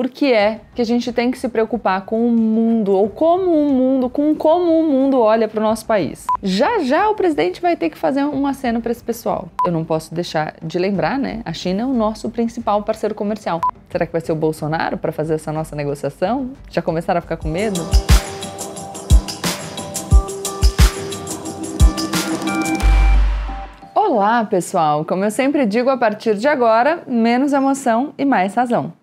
por que é que a gente tem que se preocupar com o mundo, ou como o mundo, com como o mundo olha para o nosso país. Já já o presidente vai ter que fazer um aceno para esse pessoal. Eu não posso deixar de lembrar, né? A China é o nosso principal parceiro comercial. Será que vai ser o Bolsonaro para fazer essa nossa negociação? Já começaram a ficar com medo? Olá, pessoal! Como eu sempre digo, a partir de agora, menos emoção e mais razão.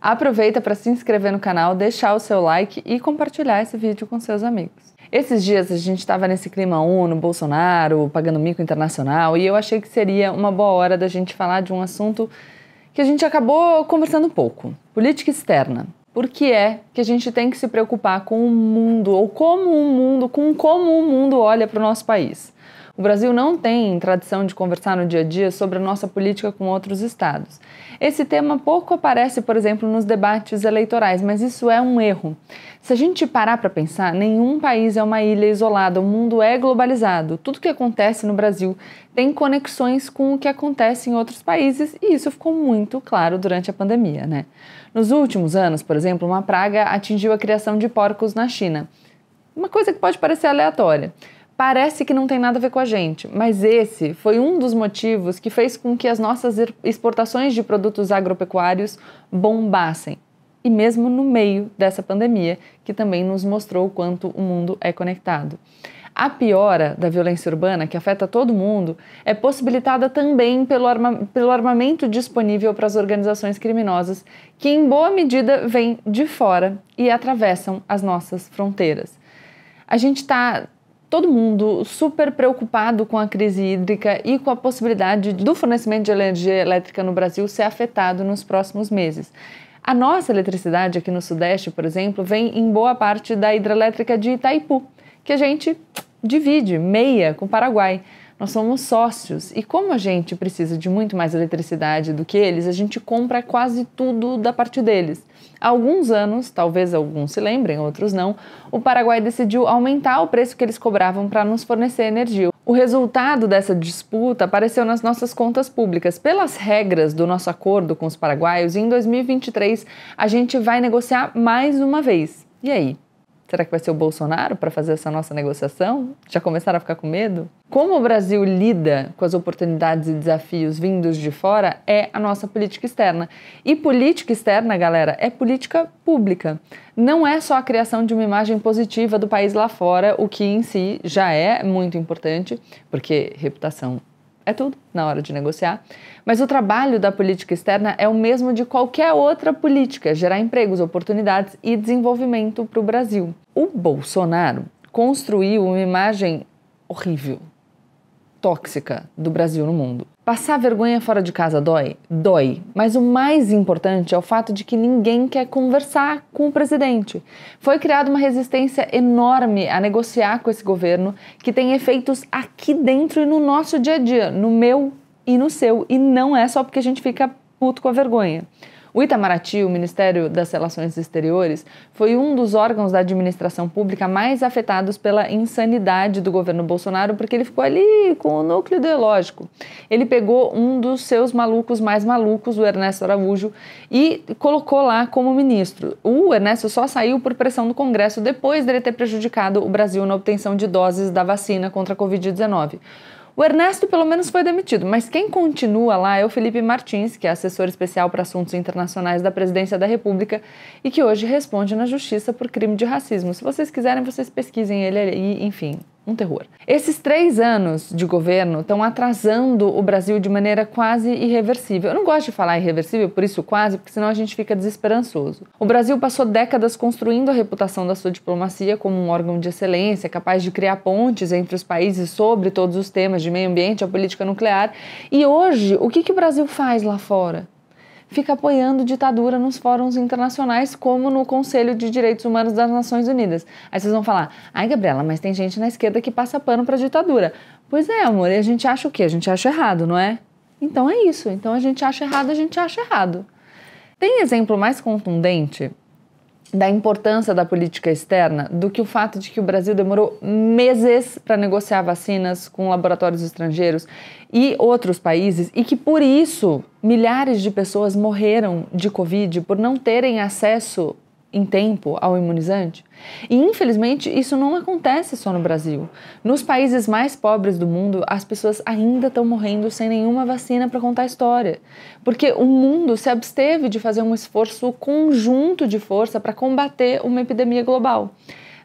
Aproveita para se inscrever no canal, deixar o seu like e compartilhar esse vídeo com seus amigos. Esses dias a gente estava nesse clima ONU, Bolsonaro, pagando mico internacional, e eu achei que seria uma boa hora da gente falar de um assunto que a gente acabou conversando pouco: política externa. Por que é que a gente tem que se preocupar com o mundo, ou como o mundo, com como o mundo olha para o nosso país? O Brasil não tem tradição de conversar no dia a dia sobre a nossa política com outros estados. Esse tema pouco aparece, por exemplo, nos debates eleitorais, mas isso é um erro. Se a gente parar para pensar, nenhum país é uma ilha isolada, o mundo é globalizado. Tudo que acontece no Brasil tem conexões com o que acontece em outros países e isso ficou muito claro durante a pandemia, né? Nos últimos anos, por exemplo, uma praga atingiu a criação de porcos na China. Uma coisa que pode parecer aleatória parece que não tem nada a ver com a gente, mas esse foi um dos motivos que fez com que as nossas exportações de produtos agropecuários bombassem. E mesmo no meio dessa pandemia, que também nos mostrou o quanto o mundo é conectado. A piora da violência urbana, que afeta todo mundo, é possibilitada também pelo, arma pelo armamento disponível para as organizações criminosas, que em boa medida vêm de fora e atravessam as nossas fronteiras. A gente está todo mundo super preocupado com a crise hídrica e com a possibilidade do fornecimento de energia elétrica no Brasil ser afetado nos próximos meses. A nossa eletricidade aqui no Sudeste, por exemplo, vem em boa parte da hidrelétrica de Itaipu, que a gente divide meia com o Paraguai. Nós somos sócios e, como a gente precisa de muito mais eletricidade do que eles, a gente compra quase tudo da parte deles. Há alguns anos, talvez alguns se lembrem, outros não, o Paraguai decidiu aumentar o preço que eles cobravam para nos fornecer energia. O resultado dessa disputa apareceu nas nossas contas públicas. Pelas regras do nosso acordo com os paraguaios, em 2023 a gente vai negociar mais uma vez. E aí? Será que vai ser o Bolsonaro para fazer essa nossa negociação? Já começaram a ficar com medo? Como o Brasil lida com as oportunidades e desafios vindos de fora é a nossa política externa. E política externa, galera, é política pública. Não é só a criação de uma imagem positiva do país lá fora, o que em si já é muito importante, porque reputação é tudo na hora de negociar. Mas o trabalho da política externa é o mesmo de qualquer outra política: gerar empregos, oportunidades e desenvolvimento para o Brasil. O Bolsonaro construiu uma imagem horrível, tóxica do Brasil no mundo. Passar vergonha fora de casa dói? Dói. Mas o mais importante é o fato de que ninguém quer conversar com o presidente. Foi criada uma resistência enorme a negociar com esse governo que tem efeitos aqui dentro e no nosso dia a dia, no meu e no seu. E não é só porque a gente fica puto com a vergonha. O Itamaraty, o Ministério das Relações Exteriores, foi um dos órgãos da administração pública mais afetados pela insanidade do governo Bolsonaro, porque ele ficou ali com o núcleo ideológico. Ele pegou um dos seus malucos mais malucos, o Ernesto Araújo, e colocou lá como ministro. O Ernesto só saiu por pressão do Congresso depois dele ter prejudicado o Brasil na obtenção de doses da vacina contra a Covid-19. O Ernesto, pelo menos, foi demitido, mas quem continua lá é o Felipe Martins, que é assessor especial para assuntos internacionais da Presidência da República e que hoje responde na Justiça por crime de racismo. Se vocês quiserem, vocês pesquisem ele aí, enfim um terror. Esses três anos de governo estão atrasando o Brasil de maneira quase irreversível. Eu não gosto de falar irreversível, por isso quase, porque senão a gente fica desesperançoso. O Brasil passou décadas construindo a reputação da sua diplomacia como um órgão de excelência, capaz de criar pontes entre os países sobre todos os temas de meio ambiente, a política nuclear. E hoje, o que, que o Brasil faz lá fora? Fica apoiando ditadura nos fóruns internacionais, como no Conselho de Direitos Humanos das Nações Unidas. Aí vocês vão falar: ai, Gabriela, mas tem gente na esquerda que passa pano para ditadura. Pois é, amor, e a gente acha o quê? A gente acha errado, não é? Então é isso. Então a gente acha errado, a gente acha errado. Tem exemplo mais contundente da importância da política externa do que o fato de que o Brasil demorou meses para negociar vacinas com laboratórios estrangeiros e outros países e que por isso milhares de pessoas morreram de Covid por não terem acesso em tempo ao imunizante. E infelizmente isso não acontece só no Brasil. Nos países mais pobres do mundo, as pessoas ainda estão morrendo sem nenhuma vacina para contar a história, porque o mundo se absteve de fazer um esforço conjunto de força para combater uma epidemia global.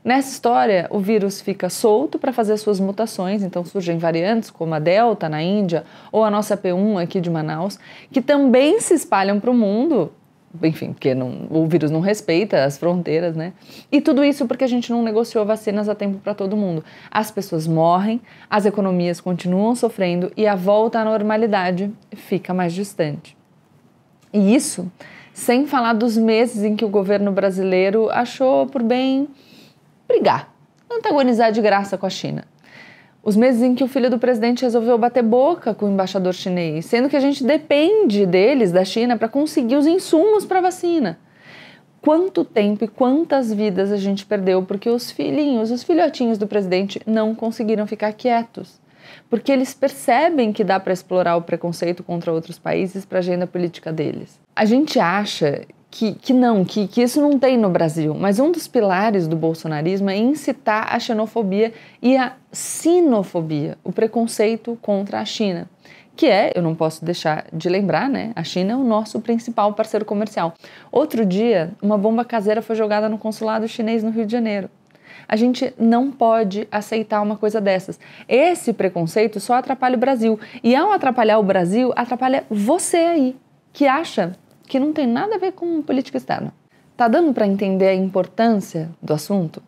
Nessa história, o vírus fica solto para fazer suas mutações, então surgem variantes como a Delta na Índia ou a nossa P1 aqui de Manaus, que também se espalham para o mundo enfim, porque não, o vírus não respeita as fronteiras, né? E tudo isso porque a gente não negociou vacinas a tempo para todo mundo. As pessoas morrem, as economias continuam sofrendo e a volta à normalidade fica mais distante. E isso sem falar dos meses em que o governo brasileiro achou por bem brigar, antagonizar de graça com a China. Os meses em que o filho do presidente resolveu bater boca com o embaixador chinês, sendo que a gente depende deles, da China, para conseguir os insumos para a vacina. Quanto tempo e quantas vidas a gente perdeu porque os filhinhos, os filhotinhos do presidente não conseguiram ficar quietos. Porque eles percebem que dá para explorar o preconceito contra outros países para a agenda política deles. A gente acha que, que não, que, que isso não tem no Brasil. Mas um dos pilares do bolsonarismo é incitar a xenofobia e a sinofobia, o preconceito contra a China. Que é, eu não posso deixar de lembrar, né? A China é o nosso principal parceiro comercial. Outro dia, uma bomba caseira foi jogada no consulado chinês no Rio de Janeiro. A gente não pode aceitar uma coisa dessas. Esse preconceito só atrapalha o Brasil. E ao atrapalhar o Brasil, atrapalha você aí, que acha que não tem nada a ver com política externa. Tá dando para entender a importância do assunto?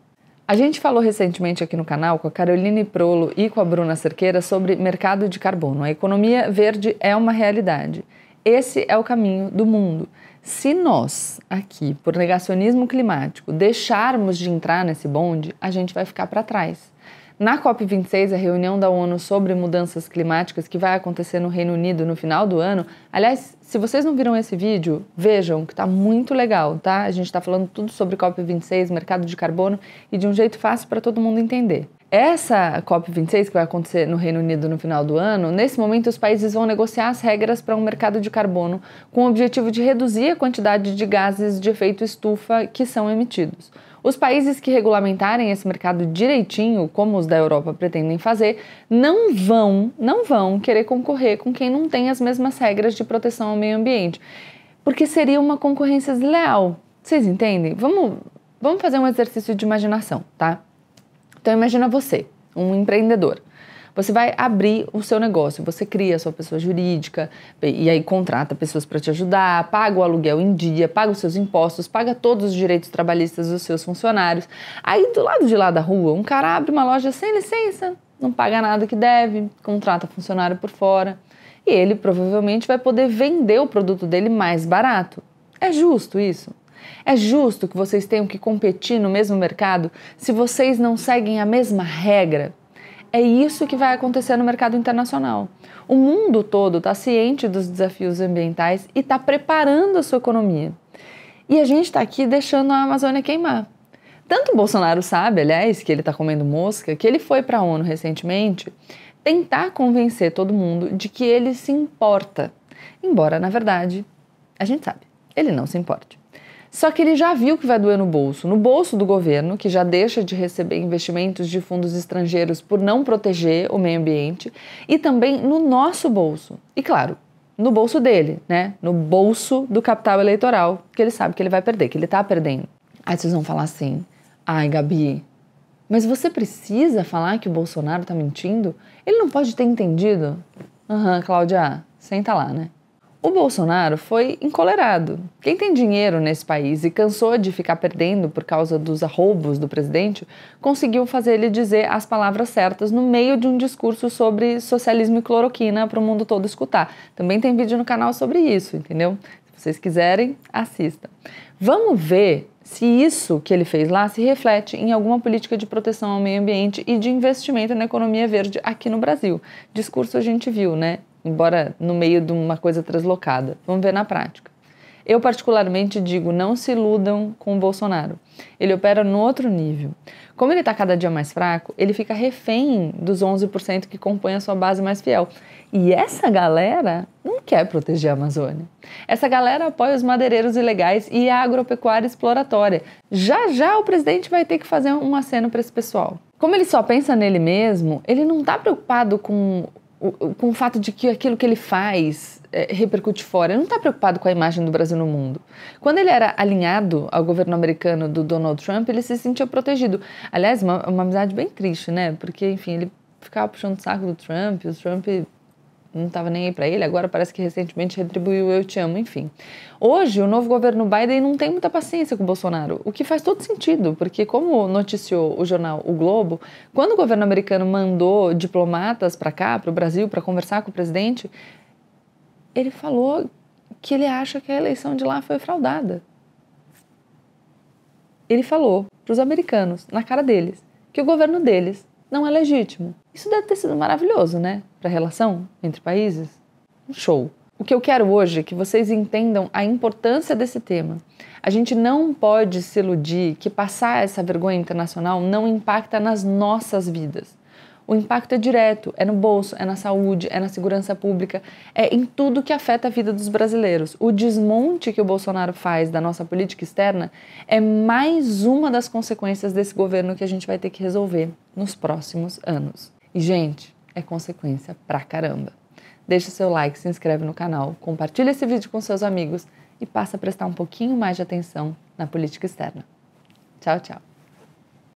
A gente falou recentemente aqui no canal com a Caroline Prolo e com a Bruna Cerqueira sobre mercado de carbono. A economia verde é uma realidade. Esse é o caminho do mundo. Se nós, aqui, por negacionismo climático, deixarmos de entrar nesse bonde, a gente vai ficar para trás. Na COP26, a reunião da ONU sobre mudanças climáticas que vai acontecer no Reino Unido no final do ano. Aliás, se vocês não viram esse vídeo, vejam que está muito legal, tá? A gente está falando tudo sobre COP26, mercado de carbono e de um jeito fácil para todo mundo entender. Essa COP26, que vai acontecer no Reino Unido no final do ano, nesse momento os países vão negociar as regras para um mercado de carbono com o objetivo de reduzir a quantidade de gases de efeito estufa que são emitidos. Os países que regulamentarem esse mercado direitinho, como os da Europa pretendem fazer, não vão, não vão querer concorrer com quem não tem as mesmas regras de proteção ao meio ambiente, porque seria uma concorrência desleal. Vocês entendem? Vamos, vamos fazer um exercício de imaginação, tá? Então imagina você, um empreendedor. Você vai abrir o seu negócio, você cria a sua pessoa jurídica e aí contrata pessoas para te ajudar, paga o aluguel em dia, paga os seus impostos, paga todos os direitos trabalhistas dos seus funcionários. Aí do lado de lá da rua, um cara abre uma loja sem licença, não paga nada que deve, contrata funcionário por fora e ele provavelmente vai poder vender o produto dele mais barato. É justo isso? É justo que vocês tenham que competir no mesmo mercado se vocês não seguem a mesma regra? É isso que vai acontecer no mercado internacional. O mundo todo está ciente dos desafios ambientais e está preparando a sua economia. E a gente está aqui deixando a Amazônia queimar. Tanto o Bolsonaro sabe, aliás, que ele está comendo mosca, que ele foi para a ONU recentemente tentar convencer todo mundo de que ele se importa. Embora, na verdade, a gente sabe, ele não se importe. Só que ele já viu que vai doer no bolso, no bolso do governo, que já deixa de receber investimentos de fundos estrangeiros por não proteger o meio ambiente, e também no nosso bolso. E claro, no bolso dele, né? No bolso do capital eleitoral, que ele sabe que ele vai perder, que ele tá perdendo. Aí vocês vão falar assim: "Ai, Gabi, mas você precisa falar que o Bolsonaro tá mentindo? Ele não pode ter entendido?" Aham, uhum, Cláudia, senta lá, né? O Bolsonaro foi encolerado. Quem tem dinheiro nesse país e cansou de ficar perdendo por causa dos arroubos do presidente, conseguiu fazer ele dizer as palavras certas no meio de um discurso sobre socialismo e cloroquina para o mundo todo escutar. Também tem vídeo no canal sobre isso, entendeu? Se vocês quiserem, assista. Vamos ver se isso que ele fez lá se reflete em alguma política de proteção ao meio ambiente e de investimento na economia verde aqui no Brasil. Discurso a gente viu, né? Embora no meio de uma coisa translocada. Vamos ver na prática. Eu, particularmente, digo: não se iludam com o Bolsonaro. Ele opera no outro nível. Como ele está cada dia mais fraco, ele fica refém dos 11% que compõem a sua base mais fiel. E essa galera não quer proteger a Amazônia. Essa galera apoia os madeireiros ilegais e a agropecuária exploratória. Já já o presidente vai ter que fazer um aceno para esse pessoal. Como ele só pensa nele mesmo, ele não está preocupado com com o fato de que aquilo que ele faz é, repercute fora. Ele não está preocupado com a imagem do Brasil no mundo. Quando ele era alinhado ao governo americano do Donald Trump, ele se sentia protegido. Aliás, uma, uma amizade bem triste, né? Porque, enfim, ele ficava puxando o saco do Trump, o Trump não estava nem aí para ele, agora parece que recentemente retribuiu Eu Te Amo, enfim. Hoje, o novo governo Biden não tem muita paciência com o Bolsonaro, o que faz todo sentido, porque, como noticiou o jornal O Globo, quando o governo americano mandou diplomatas para cá, para o Brasil, para conversar com o presidente, ele falou que ele acha que a eleição de lá foi fraudada. Ele falou para os americanos, na cara deles, que o governo deles não é legítimo. Isso deve ter sido maravilhoso, né? Para a relação entre países. Um show. O que eu quero hoje é que vocês entendam a importância desse tema. A gente não pode se iludir que passar essa vergonha internacional não impacta nas nossas vidas. O impacto é direto, é no bolso, é na saúde, é na segurança pública, é em tudo que afeta a vida dos brasileiros. O desmonte que o Bolsonaro faz da nossa política externa é mais uma das consequências desse governo que a gente vai ter que resolver nos próximos anos. E, gente, é consequência pra caramba. Deixe seu like, se inscreve no canal, compartilhe esse vídeo com seus amigos e passa a prestar um pouquinho mais de atenção na política externa. Tchau, tchau.